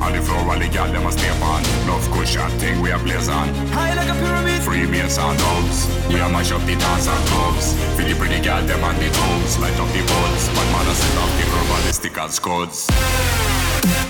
Alifrån alle step on. Love North Kushanting, we are blazing. High like a pyramid. Free meals and dogs. We are mash up the dance and clubs. Feel the pretty gal them and the thumbs. Light up the bulbs. Bad man set up the globalistic and scods.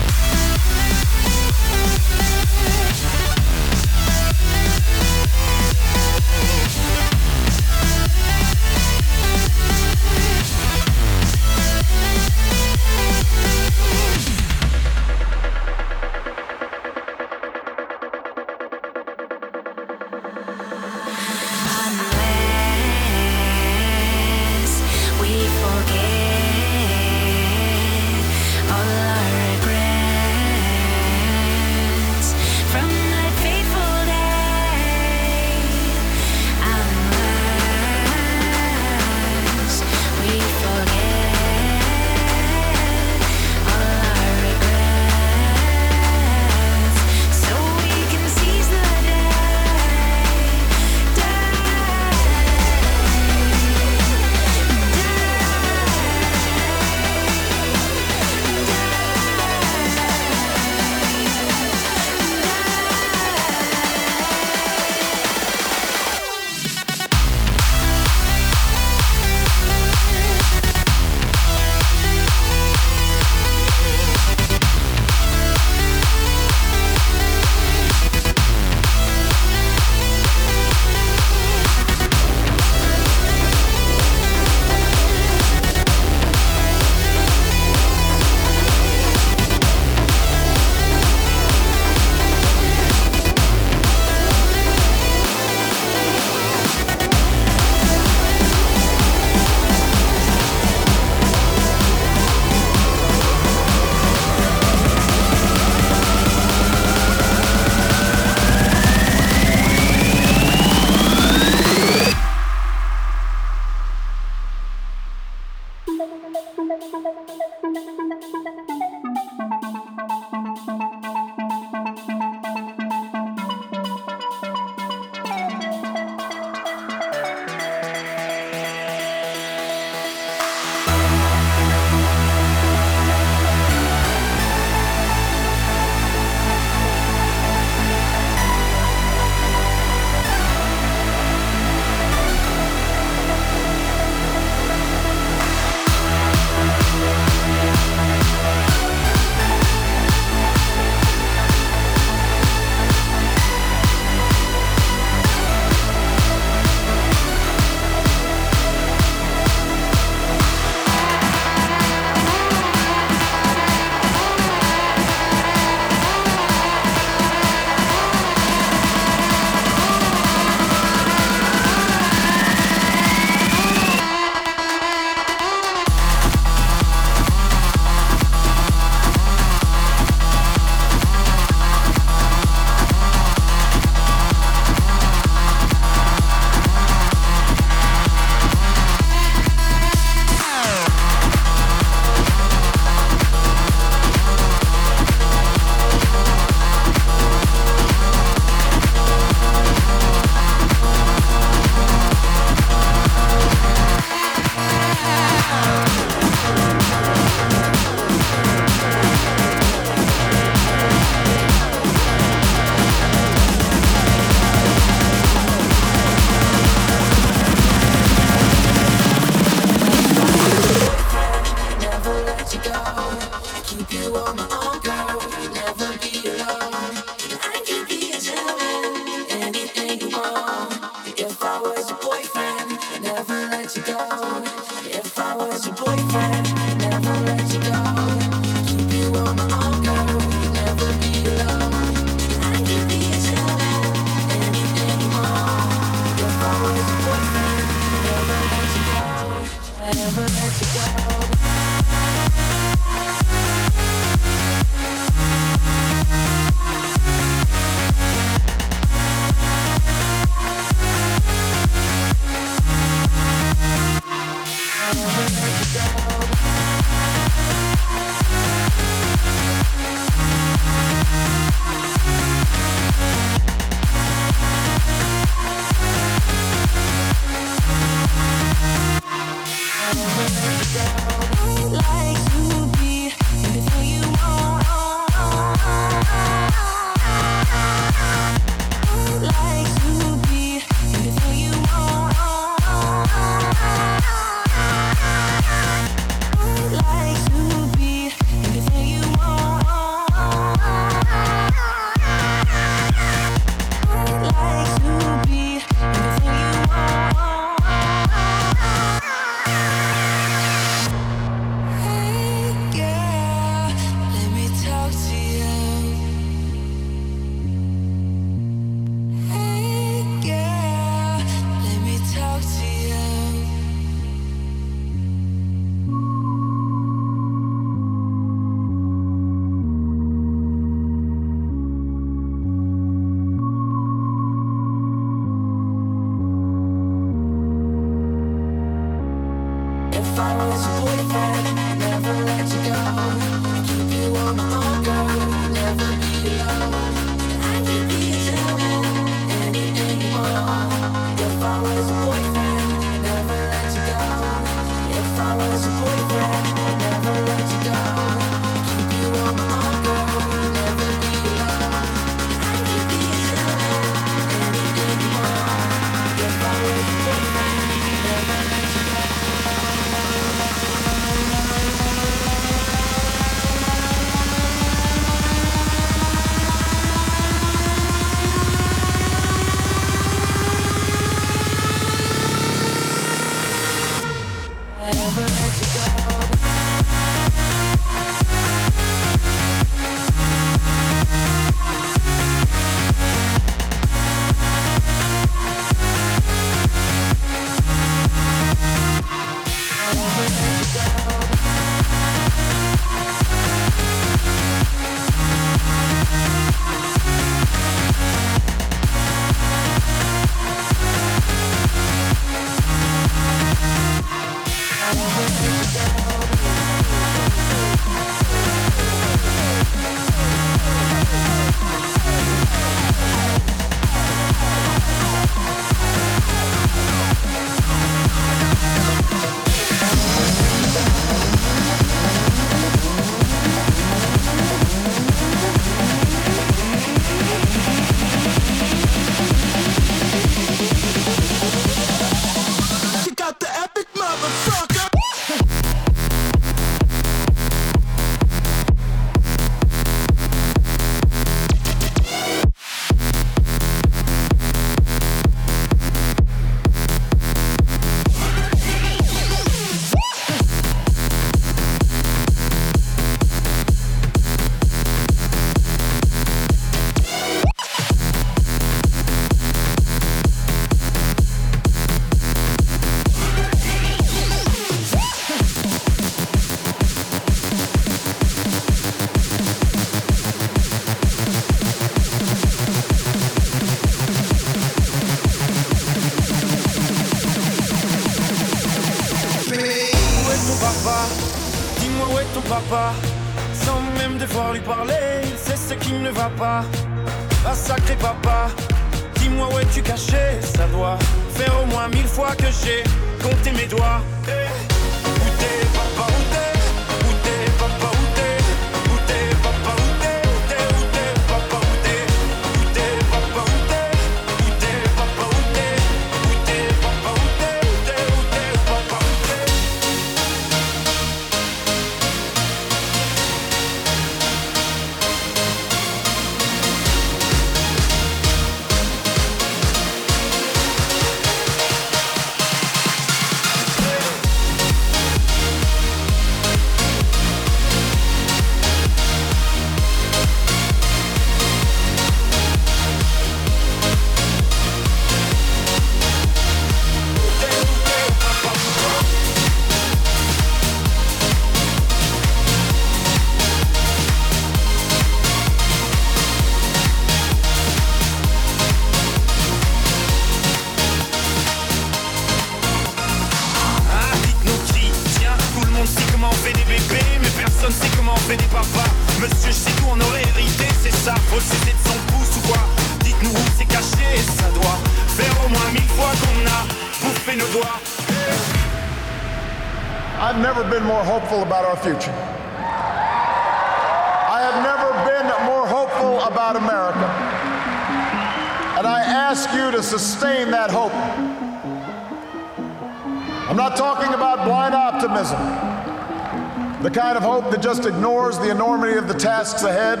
just ignores the enormity of the tasks ahead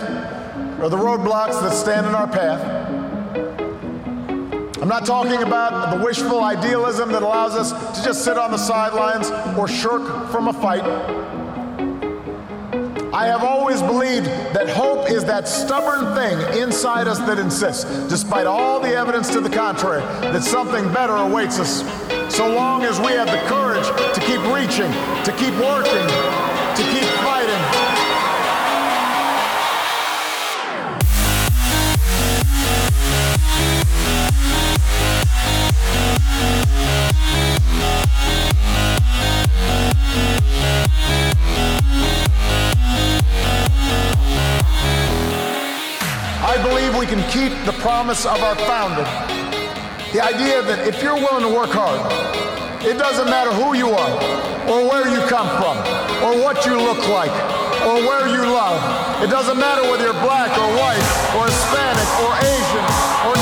or the roadblocks that stand in our path. I'm not talking about the wishful idealism that allows us to just sit on the sidelines or shirk from a fight. I have always believed that hope is that stubborn thing inside us that insists, despite all the evidence to the contrary, that something better awaits us. So long as we have the courage to keep reaching, to keep working, to keep promise of our founder. The idea that if you're willing to work hard, it doesn't matter who you are, or where you come from, or what you look like, or where you love. It doesn't matter whether you're black or white, or Hispanic, or Asian, or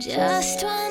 Just one